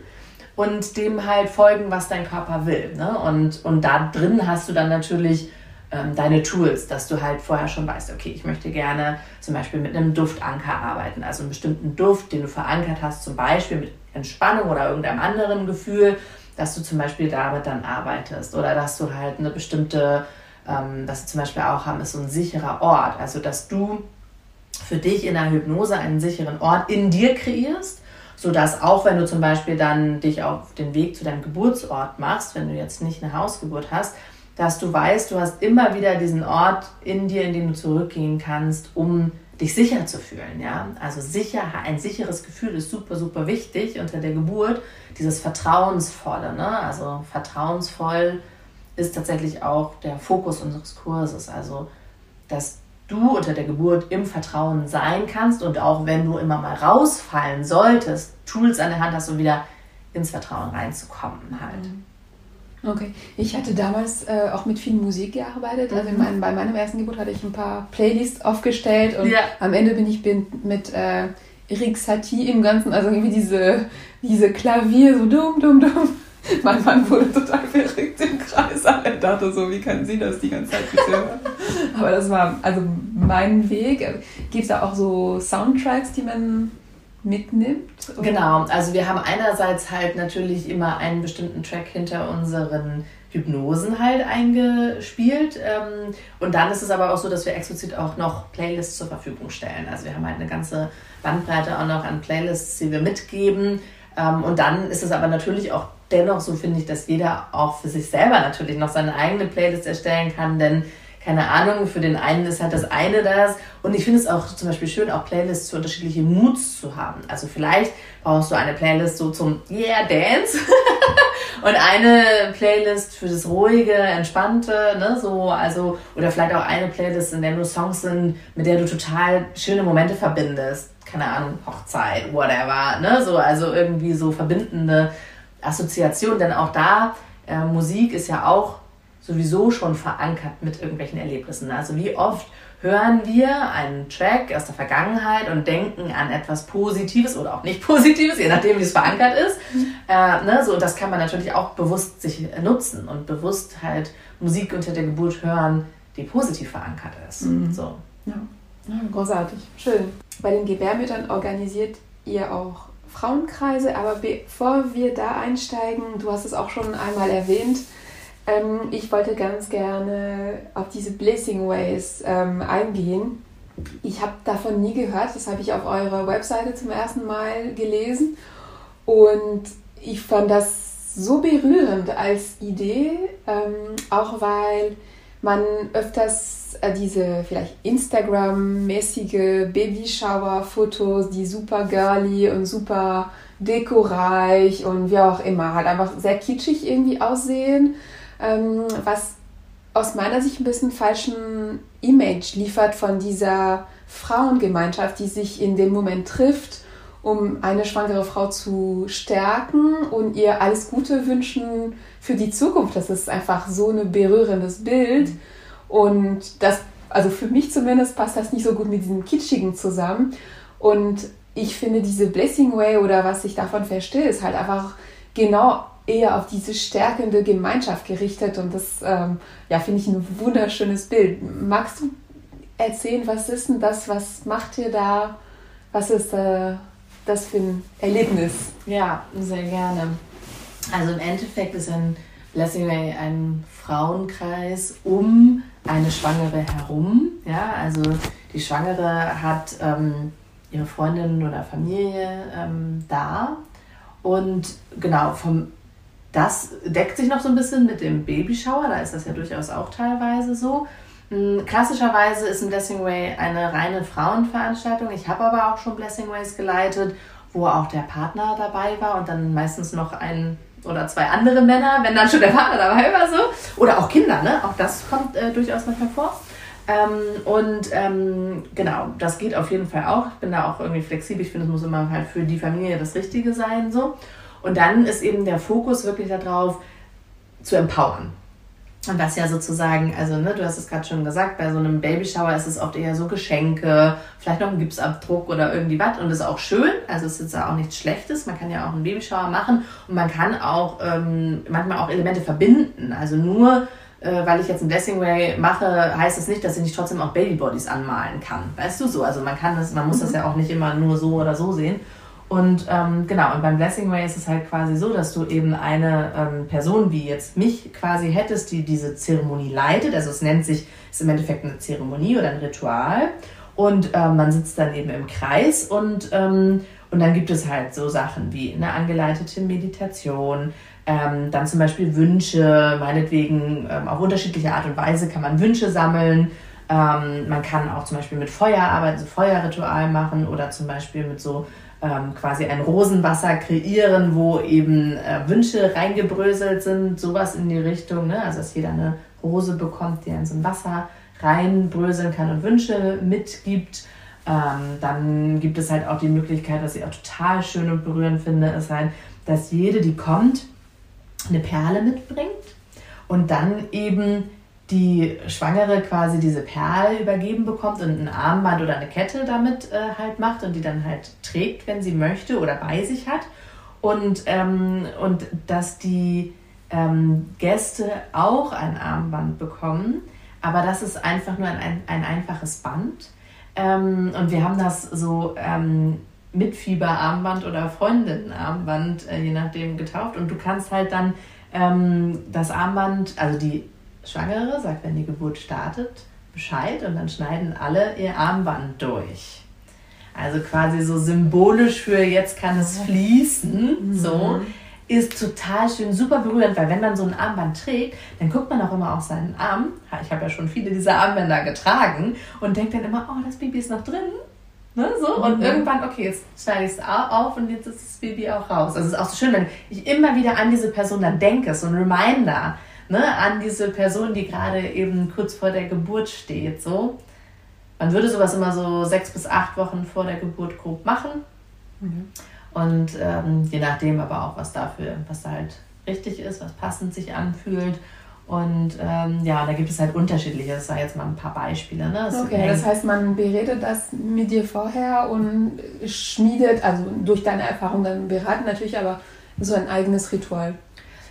und dem halt folgen, was dein Körper will. Ne? Und, und da drin hast du dann natürlich ähm, deine Tools, dass du halt vorher schon weißt, okay, ich möchte gerne zum Beispiel mit einem Duftanker arbeiten, also einen bestimmten Duft, den du verankert hast, zum Beispiel mit Entspannung oder irgendeinem anderen Gefühl, dass du zum Beispiel damit dann arbeitest oder dass du halt eine bestimmte, ähm, was wir zum Beispiel auch haben, ist so ein sicherer Ort, also dass du für dich in der Hypnose einen sicheren Ort in dir kreierst sodass auch wenn du zum Beispiel dann dich auf den Weg zu deinem Geburtsort machst, wenn du jetzt nicht eine Hausgeburt hast, dass du weißt, du hast immer wieder diesen Ort in dir, in den du zurückgehen kannst, um dich sicher zu fühlen. Ja? Also sicher, ein sicheres Gefühl ist super, super wichtig unter der Geburt. Dieses Vertrauensvolle. Ne? Also vertrauensvoll ist tatsächlich auch der Fokus unseres Kurses. Also, dass du unter der Geburt im Vertrauen sein kannst und auch wenn du immer mal rausfallen solltest, Tools an der Hand hast, um wieder ins Vertrauen reinzukommen halt. Mhm. Okay, ich hatte damals äh, auch mit viel Musik gearbeitet. Also mhm. mein, bei meinem ersten Geburt hatte ich ein paar Playlists aufgestellt und ja. am Ende bin ich bin mit äh, Erik Satie im Ganzen, also irgendwie diese, diese Klavier, so dumm, dumm, dumm mein Mann wurde total verrückt im Kreis. Er dachte so, wie kann sie das die ganze Zeit bitte hören? Aber das war also mein Weg. Gibt es da auch so Soundtracks, die man mitnimmt? Oder? Genau, also wir haben einerseits halt natürlich immer einen bestimmten Track hinter unseren Hypnosen halt eingespielt. Ähm, und dann ist es aber auch so, dass wir explizit auch noch Playlists zur Verfügung stellen. Also wir haben halt eine ganze Bandbreite auch noch an Playlists, die wir mitgeben. Ähm, und dann ist es aber natürlich auch dennoch so finde ich, dass jeder auch für sich selber natürlich noch seine eigene Playlist erstellen kann, denn keine Ahnung, für den einen ist halt das eine das. Und ich finde es auch zum Beispiel schön, auch Playlists für unterschiedliche Moods zu haben. Also vielleicht brauchst du eine Playlist so zum Yeah Dance und eine Playlist für das ruhige, entspannte, ne, so, also, oder vielleicht auch eine Playlist, in der nur Songs sind, mit der du total schöne Momente verbindest. Keine Ahnung, Hochzeit, whatever, ne, so, also irgendwie so verbindende Assoziation, denn auch da, äh, Musik ist ja auch sowieso schon verankert mit irgendwelchen Erlebnissen. Also wie oft hören wir einen Track aus der Vergangenheit und denken an etwas Positives oder auch nicht Positives, je nachdem, wie es verankert ist. Mhm. Äh, ne, so, das kann man natürlich auch bewusst sich nutzen und bewusst halt Musik unter der Geburt hören, die positiv verankert ist. Mhm. So. Ja. Ja, großartig. Schön. Bei den Gebärmüttern organisiert ihr auch Frauenkreise, aber bevor wir da einsteigen, du hast es auch schon einmal erwähnt, ähm, ich wollte ganz gerne auf diese Blessing Ways ähm, eingehen. Ich habe davon nie gehört, das habe ich auf eurer Webseite zum ersten Mal gelesen und ich fand das so berührend als Idee, ähm, auch weil man öfters äh, diese vielleicht Instagram-mäßige Babyshower-Fotos, die super girly und super dekoreich und wie auch immer, halt einfach sehr kitschig irgendwie aussehen, ähm, was aus meiner Sicht ein bisschen falschen Image liefert von dieser Frauengemeinschaft, die sich in dem Moment trifft, um eine schwangere Frau zu stärken und ihr alles Gute wünschen für die Zukunft. Das ist einfach so ein berührendes Bild. Und das, also für mich zumindest, passt das nicht so gut mit diesem Kitschigen zusammen. Und ich finde, diese Blessing Way oder was ich davon verstehe, ist halt einfach genau eher auf diese stärkende Gemeinschaft gerichtet. Und das, ähm, ja, finde ich ein wunderschönes Bild. Magst du erzählen, was ist denn das? Was macht ihr da? Was ist äh, das für ein Erlebnis? Ja, sehr gerne. Also im Endeffekt ist ein Blessing Way ein Frauenkreis um eine Schwangere herum. Ja, also die Schwangere hat ähm, ihre Freundin oder Familie ähm, da. Und genau, vom, das deckt sich noch so ein bisschen mit dem Babyshower, da ist das ja durchaus auch teilweise so. Hm, klassischerweise ist ein Blessing Way eine reine Frauenveranstaltung. Ich habe aber auch schon Blessing Ways geleitet, wo auch der Partner dabei war und dann meistens noch ein oder zwei andere Männer, wenn dann schon der Vater dabei war, so. Oder auch Kinder, ne? Auch das kommt äh, durchaus manchmal vor. Ähm, und ähm, genau, das geht auf jeden Fall auch. Ich bin da auch irgendwie flexibel. Ich finde, es muss immer halt für die Familie das Richtige sein, so. Und dann ist eben der Fokus wirklich darauf, zu empowern. Und was ja sozusagen, also ne, du hast es gerade schon gesagt, bei so einem Babyshower ist es oft eher so Geschenke, vielleicht noch ein Gipsabdruck oder irgendwie was und das ist auch schön. Also es ist ja auch nichts Schlechtes. Man kann ja auch einen Babyshower machen und man kann auch ähm, manchmal auch Elemente verbinden. Also nur äh, weil ich jetzt ein Blessing Ray mache, heißt das nicht, dass ich nicht trotzdem auch Babybodies anmalen kann. Weißt du so? Also man kann das, man muss das mhm. ja auch nicht immer nur so oder so sehen. Und ähm, genau, und beim Blessing Way ist es halt quasi so, dass du eben eine ähm, Person wie jetzt mich quasi hättest, die diese Zeremonie leitet. Also es nennt sich, ist im Endeffekt eine Zeremonie oder ein Ritual. Und ähm, man sitzt dann eben im Kreis und, ähm, und dann gibt es halt so Sachen wie eine angeleitete Meditation, ähm, dann zum Beispiel Wünsche, meinetwegen ähm, auf unterschiedliche Art und Weise kann man Wünsche sammeln. Ähm, man kann auch zum Beispiel mit Feuer arbeiten, so Feuerritual machen oder zum Beispiel mit so ähm, quasi ein Rosenwasser kreieren, wo eben äh, Wünsche reingebröselt sind, sowas in die Richtung, ne? also dass jeder eine Rose bekommt, die in so ein Wasser reinbröseln kann und Wünsche mitgibt. Ähm, dann gibt es halt auch die Möglichkeit, was ich auch total schön und berührend finde, ist halt, dass jede, die kommt, eine Perle mitbringt und dann eben die Schwangere quasi diese Perle übergeben bekommt und ein Armband oder eine Kette damit äh, halt macht und die dann halt trägt, wenn sie möchte oder bei sich hat. Und, ähm, und dass die ähm, Gäste auch ein Armband bekommen, aber das ist einfach nur ein, ein, ein einfaches Band. Ähm, und wir haben das so ähm, Mitfieberarmband oder Freundinnenarmband, äh, je nachdem, getauft. Und du kannst halt dann ähm, das Armband, also die Schwangere sagt, wenn die Geburt startet, Bescheid und dann schneiden alle ihr Armband durch. Also quasi so symbolisch für jetzt kann es fließen, mhm. so ist total schön, super berührend, weil wenn man so ein Armband trägt, dann guckt man auch immer auf seinen Arm. Ich habe ja schon viele dieser Armbänder getragen und denkt dann immer, oh, das Baby ist noch drin. Ne, so. Und mhm. irgendwann, okay, jetzt schneide ich es auf und jetzt ist das Baby auch raus. Also es ist auch so schön, wenn ich immer wieder an diese Person dann denke, so ein Reminder ne, an diese Person, die gerade eben kurz vor der Geburt steht. So. Man würde sowas immer so sechs bis acht Wochen vor der Geburt grob machen. Mhm. Und ähm, je nachdem aber auch, was dafür, was da halt richtig ist, was passend sich anfühlt. Und ähm, ja, da gibt es halt unterschiedliche, das sei jetzt mal ein paar Beispiele. Ne? Das okay, das heißt, man beredet das mit dir vorher und schmiedet, also durch deine Erfahrung dann beraten natürlich, aber so ein eigenes Ritual.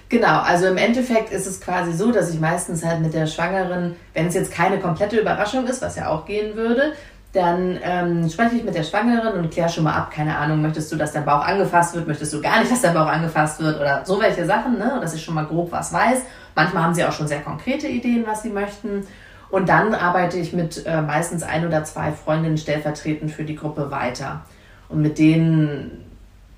Genau, also im Endeffekt ist es quasi so, dass ich meistens halt mit der Schwangeren, wenn es jetzt keine komplette Überraschung ist, was ja auch gehen würde, dann ähm, spreche ich mit der Schwangeren und kläre schon mal ab, keine Ahnung, möchtest du, dass dein Bauch angefasst wird, möchtest du gar nicht, dass dein Bauch angefasst wird oder so welche Sachen, ne? dass ich schon mal grob was weiß. Manchmal haben sie auch schon sehr konkrete Ideen, was sie möchten. Und dann arbeite ich mit äh, meistens ein oder zwei Freundinnen stellvertretend für die Gruppe weiter. Und mit denen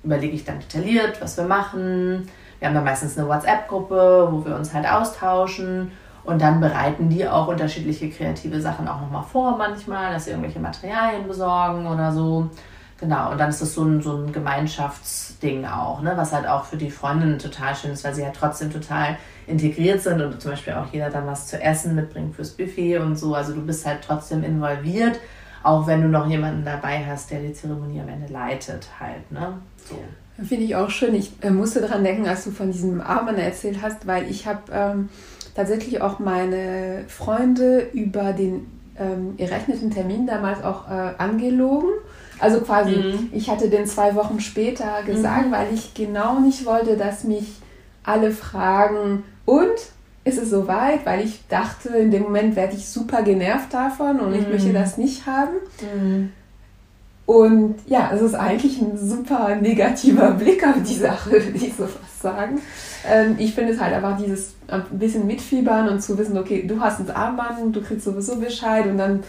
überlege ich dann detailliert, was wir machen. Wir haben dann meistens eine WhatsApp-Gruppe, wo wir uns halt austauschen und dann bereiten die auch unterschiedliche kreative Sachen auch nochmal vor manchmal, dass sie irgendwelche Materialien besorgen oder so. Genau, und dann ist das so ein, so ein Gemeinschaftsding auch, ne? was halt auch für die Freundinnen total schön ist, weil sie halt trotzdem total integriert sind und zum Beispiel auch jeder dann was zu essen mitbringt fürs Buffet und so. Also du bist halt trotzdem involviert, auch wenn du noch jemanden dabei hast, der die Zeremonie am Ende leitet halt. Ne? So. Finde ich auch schön. Ich äh, musste daran denken, als du von diesem Armband erzählt hast, weil ich habe... Ähm, tatsächlich auch meine Freunde über den ähm, errechneten Termin damals auch äh, angelogen. Also quasi, mhm. ich hatte den zwei Wochen später gesagt, mhm. weil ich genau nicht wollte, dass mich alle fragen, und ist es soweit? Weil ich dachte, in dem Moment werde ich super genervt davon und mhm. ich möchte das nicht haben. Mhm. Und ja, es ist eigentlich ein super negativer Blick auf die Sache, würde ich so fast sagen. Ähm, ich finde es halt einfach dieses ein bisschen mitfiebern und zu wissen, okay, du hast ein Armband, du kriegst sowieso Bescheid und dann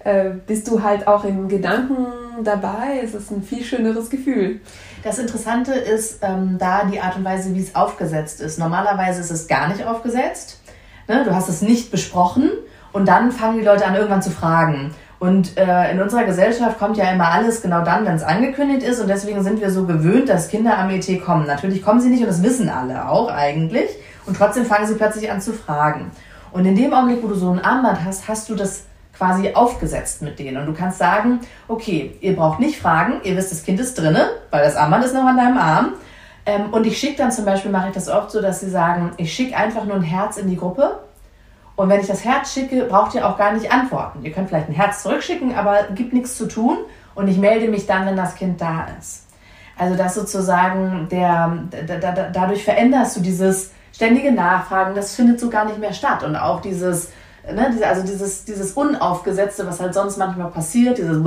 äh, bist du halt auch im Gedanken dabei. Es ist ein viel schöneres Gefühl. Das Interessante ist ähm, da die Art und Weise, wie es aufgesetzt ist. Normalerweise ist es gar nicht aufgesetzt. Ne? Du hast es nicht besprochen und dann fangen die Leute an, irgendwann zu fragen. Und äh, in unserer Gesellschaft kommt ja immer alles genau dann, wenn es angekündigt ist. Und deswegen sind wir so gewöhnt, dass Kinder am ET kommen. Natürlich kommen sie nicht und das wissen alle auch eigentlich. Und trotzdem fangen sie plötzlich an zu fragen. Und in dem Augenblick, wo du so ein Armband hast, hast du das quasi aufgesetzt mit denen. Und du kannst sagen, okay, ihr braucht nicht fragen, ihr wisst, das Kind ist drinne, weil das Armband ist noch an deinem Arm. Ähm, und ich schicke dann zum Beispiel, mache ich das oft so, dass sie sagen, ich schicke einfach nur ein Herz in die Gruppe Und wenn ich das Herz schicke, braucht ihr auch gar nicht antworten. Ihr könnt vielleicht ein Herz zurückschicken, aber gibt nichts zu tun. Und ich melde mich dann, wenn das Kind da ist. Also das sozusagen der, da, da, dadurch veränderst du dieses ständige Nachfragen, das findet so gar nicht mehr statt. Und auch dieses, ne, also dieses, dieses Unaufgesetzte, was halt sonst manchmal passiert, dieses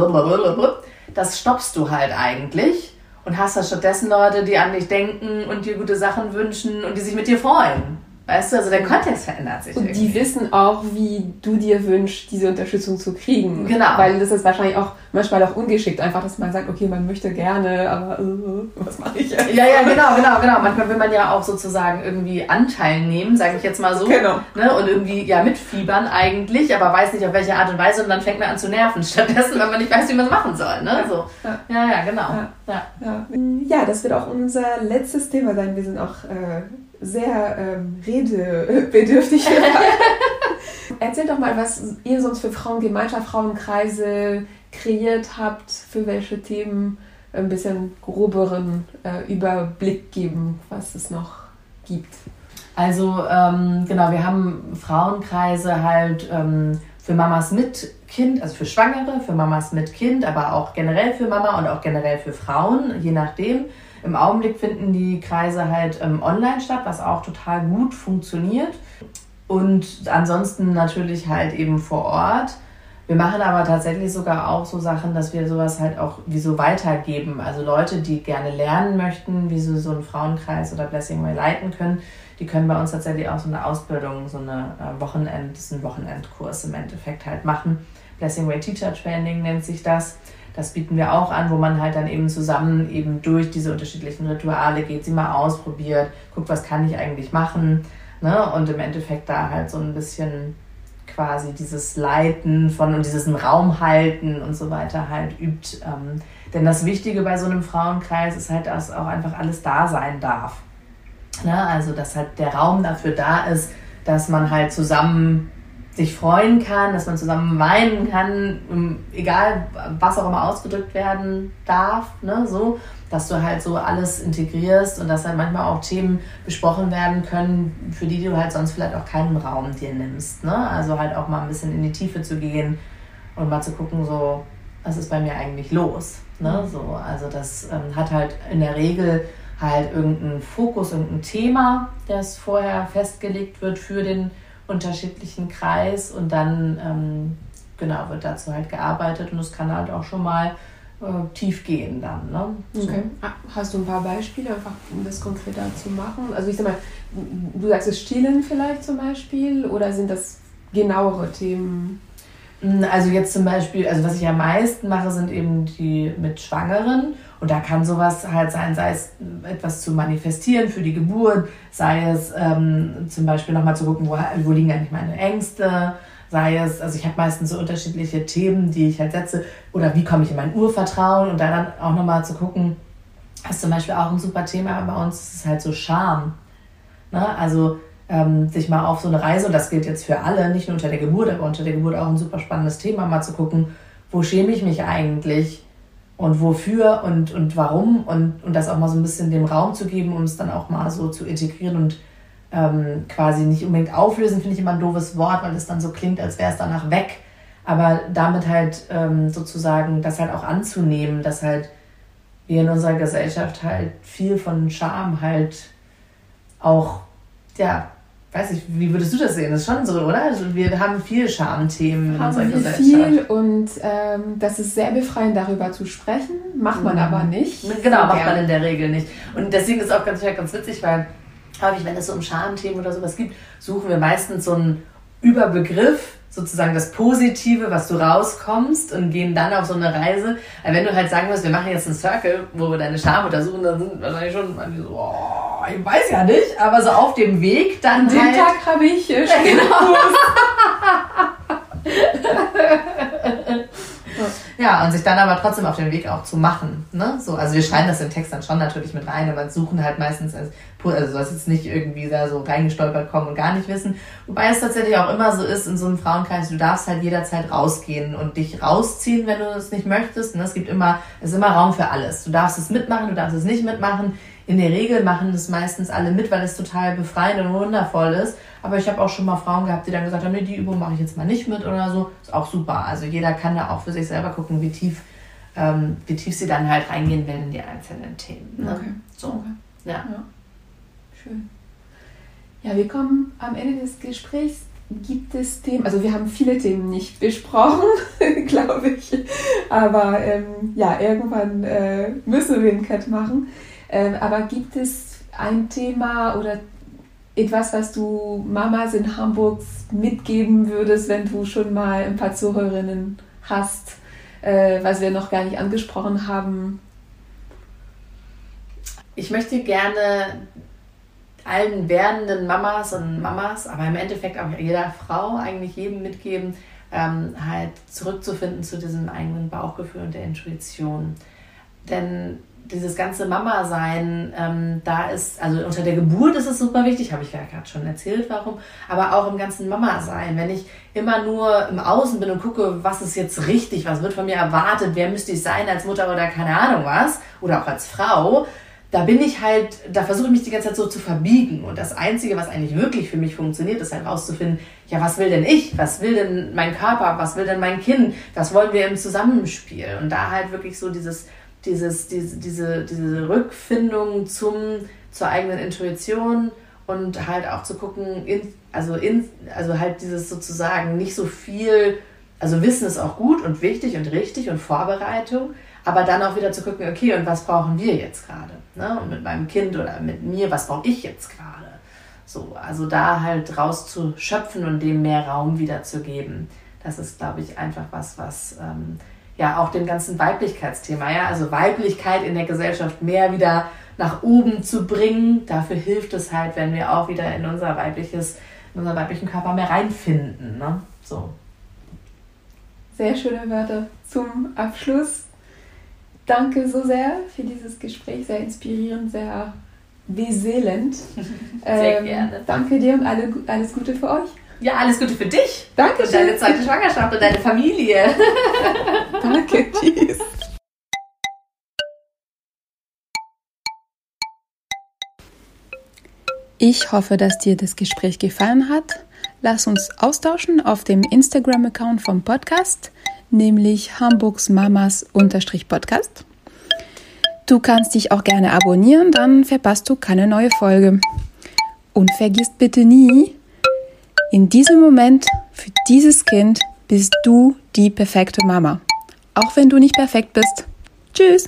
das stoppst du halt eigentlich und hast da stattdessen Leute, die an dich denken und dir gute Sachen wünschen und die sich mit dir freuen. Weißt du, also der Kontext verändert sich. Und irgendwie. die wissen auch, wie du dir wünschst, diese Unterstützung zu kriegen. Genau. Weil das ist wahrscheinlich auch manchmal auch ungeschickt, einfach, dass man sagt, okay, man möchte gerne, aber uh, was mache ich jetzt? Ja, ja, genau, genau, genau. Manchmal will man ja auch sozusagen irgendwie Anteil nehmen, sage ich jetzt mal so. Genau. Ne? Und irgendwie ja mitfiebern eigentlich, aber weiß nicht auf welche Art und Weise und dann fängt man an zu nerven. Stattdessen, wenn man nicht weiß, wie man es machen soll. Ne? Ja. So. Ja. ja, genau. Ja. Ja. Ja. ja, das wird auch unser letztes Thema sein. Wir sind auch äh, sehr ähm, redebedürftig. Erzählt doch mal, was ihr sonst für Frauengemeinschaft, Frauenkreise kreiert habt, für welche Themen ein bisschen groberen äh, Überblick geben, was es noch gibt. Also ähm, genau, wir haben Frauenkreise halt ähm, für Mamas mit Kind, also für Schwangere, für Mamas mit Kind, aber auch generell für Mama und auch generell für Frauen, je nachdem. Im Augenblick finden die Kreise halt ähm, online statt, was auch total gut funktioniert. Und ansonsten natürlich halt eben vor Ort. Wir machen aber tatsächlich sogar auch so Sachen, dass wir sowas halt auch wie so weitergeben. Also Leute, die gerne lernen möchten, wie sie so einen Frauenkreis oder Blessing Way leiten können, die können bei uns tatsächlich auch so eine Ausbildung, so eine äh, Wochenend, das ist ein Wochenendkurs im Endeffekt halt machen. Blessing Way Teacher Training nennt sich das. Das bieten wir auch an, wo man halt dann eben zusammen eben durch diese unterschiedlichen Rituale geht, sie mal ausprobiert, guckt, was kann ich eigentlich machen. Ne? Und im Endeffekt da halt so ein bisschen quasi dieses Leiten von und dieses im Raum halten und so weiter halt übt. Ähm, denn das Wichtige bei so einem Frauenkreis ist halt, dass auch einfach alles da sein darf. Ne? Also, dass halt der Raum dafür da ist, dass man halt zusammen sich freuen kann, dass man zusammen weinen kann, ähm, egal was auch immer ausgedrückt werden darf, ne, so, dass du halt so alles integrierst und dass halt manchmal auch Themen besprochen werden können, für die du halt sonst vielleicht auch keinen Raum dir nimmst, ne, also halt auch mal ein bisschen in die Tiefe zu gehen und mal zu gucken, so, was ist bei mir eigentlich los, ne, so, also das ähm, hat halt in der Regel halt irgendeinen Fokus, irgendein Thema, das vorher festgelegt wird für den unterschiedlichen Kreis und dann ähm, genau wird dazu halt gearbeitet und es kann halt auch schon mal äh, tief gehen dann. Ne? Okay. Hast du ein paar Beispiele, einfach um das konkreter zu machen? Also ich sag mal, du sagst es Stillen vielleicht zum Beispiel oder sind das genauere Themen? Hm, also jetzt zum Beispiel, also was ich am meisten mache, sind eben die mit Schwangeren. Und da kann sowas halt sein, sei es etwas zu manifestieren für die Geburt, sei es ähm, zum Beispiel nochmal zu gucken, wo, wo liegen eigentlich meine Ängste, sei es, also ich habe meistens so unterschiedliche Themen, die ich halt setze, oder wie komme ich in mein Urvertrauen und da dann auch nochmal zu gucken, das ist zum Beispiel auch ein super Thema bei uns, ist halt so Scham. Ne? Also ähm, sich mal auf so eine Reise, und das gilt jetzt für alle, nicht nur unter der Geburt, aber unter der Geburt auch ein super spannendes Thema, mal zu gucken, wo schäme ich mich eigentlich und wofür und, und warum und, und das auch mal so ein bisschen dem Raum zu geben, um es dann auch mal so zu integrieren und ähm, quasi nicht unbedingt auflösen, finde ich immer ein doofes Wort, weil es dann so klingt, als wäre es danach weg. Aber damit halt ähm, sozusagen das halt auch anzunehmen, dass halt wir in unserer Gesellschaft halt viel von Scham halt auch ja, weiß ich, wie würdest du das sehen? Das ist schon so, oder? Also wir haben viel Schamthemen in unserer wir Gesellschaft. viel und ähm, das ist sehr befreiend, darüber zu sprechen. Macht man Mhm. aber nicht. Genau, macht man in der Regel nicht. Und deswegen ist auch ganz, ganz witzig, weil häufig, wenn es so um Schamthemen oder sowas gibt, suchen wir meistens so einen Überbegriff, sozusagen das Positive, was du rauskommst und gehen dann auf so eine Reise. Aber wenn du halt sagen wirst, wir machen jetzt einen Circle, wo wir deine Scham untersuchen, dann sind wahrscheinlich schon manche so, oh, ich weiß ja nicht, aber so auf dem Weg dann An halt, Tag habe ich äh, Ja, genau. Ja, und sich dann aber trotzdem auf den Weg auch zu machen. Ne? So, also wir schreiben das im Text dann schon natürlich mit rein, aber suchen halt meistens, als, also soll es jetzt nicht irgendwie da so reingestolpert kommen und gar nicht wissen. Wobei es tatsächlich auch immer so ist in so einem Frauenkreis, du darfst halt jederzeit rausgehen und dich rausziehen, wenn du es nicht möchtest. Ne? Es gibt immer, es ist immer Raum für alles. Du darfst es mitmachen, du darfst es nicht mitmachen. In der Regel machen es meistens alle mit, weil es total befreiend und wundervoll ist. Aber ich habe auch schon mal Frauen gehabt, die dann gesagt haben, nee, die Übung mache ich jetzt mal nicht mit oder so. Ist auch super. Also jeder kann da auch für sich selber gucken, wie tief, ähm, wie tief sie dann halt reingehen werden in die einzelnen Themen. Ne? Okay. So. Okay. Ja. Ja. Schön. Ja, wir kommen am Ende des Gesprächs. Gibt es Themen, also wir haben viele Themen nicht besprochen, glaube ich. Aber ähm, ja, irgendwann äh, müssen wir einen Cut machen. Ähm, aber gibt es ein Thema oder etwas, was du Mamas in Hamburg mitgeben würdest, wenn du schon mal ein paar Zuhörerinnen hast, äh, was wir noch gar nicht angesprochen haben? Ich möchte gerne allen werdenden Mamas und Mamas, aber im Endeffekt auch jeder Frau, eigentlich jedem mitgeben, ähm, halt zurückzufinden zu diesem eigenen Bauchgefühl und der Intuition. Denn dieses ganze Mama-Sein, ähm, da ist, also unter der Geburt ist es super wichtig, habe ich ja gerade schon erzählt, warum, aber auch im ganzen Mama-Sein. Wenn ich immer nur im Außen bin und gucke, was ist jetzt richtig, was wird von mir erwartet, wer müsste ich sein als Mutter oder keine Ahnung was, oder auch als Frau, da bin ich halt, da versuche ich mich die ganze Zeit so zu verbiegen. Und das Einzige, was eigentlich wirklich für mich funktioniert, ist halt rauszufinden, ja, was will denn ich? Was will denn mein Körper? Was will denn mein Kind? Was wollen wir im Zusammenspiel? Und da halt wirklich so dieses, dieses, diese, diese, diese Rückfindung zum, zur eigenen Intuition und halt auch zu gucken, in, also, in, also halt dieses sozusagen nicht so viel, also Wissen ist auch gut und wichtig und richtig und Vorbereitung, aber dann auch wieder zu gucken, okay, und was brauchen wir jetzt gerade? Ne? Und mit meinem Kind oder mit mir, was brauche ich jetzt gerade? So, also da halt rauszuschöpfen und dem mehr Raum wieder zu geben. Das ist, glaube ich, einfach was, was ähm, ja auch dem ganzen Weiblichkeitsthema, ja, also Weiblichkeit in der Gesellschaft mehr wieder nach oben zu bringen. Dafür hilft es halt, wenn wir auch wieder in unser weibliches, in unseren weiblichen Körper mehr reinfinden. Ne? So. Sehr schöne Wörter zum Abschluss. Danke so sehr für dieses Gespräch, sehr inspirierend, sehr beseelend. Sehr ähm, gerne. Danke dir und alle, alles Gute für euch. Ja, alles Gute für dich. Danke. Und deine zweite Schwangerschaft und deine Familie. Danke, tschüss. Ich hoffe, dass dir das Gespräch gefallen hat. Lass uns austauschen auf dem Instagram-Account vom Podcast, nämlich Hamburgs Mamas-Podcast. Du kannst dich auch gerne abonnieren, dann verpasst du keine neue Folge. Und vergiss bitte nie, in diesem Moment für dieses Kind bist du die perfekte Mama. Auch wenn du nicht perfekt bist. Tschüss!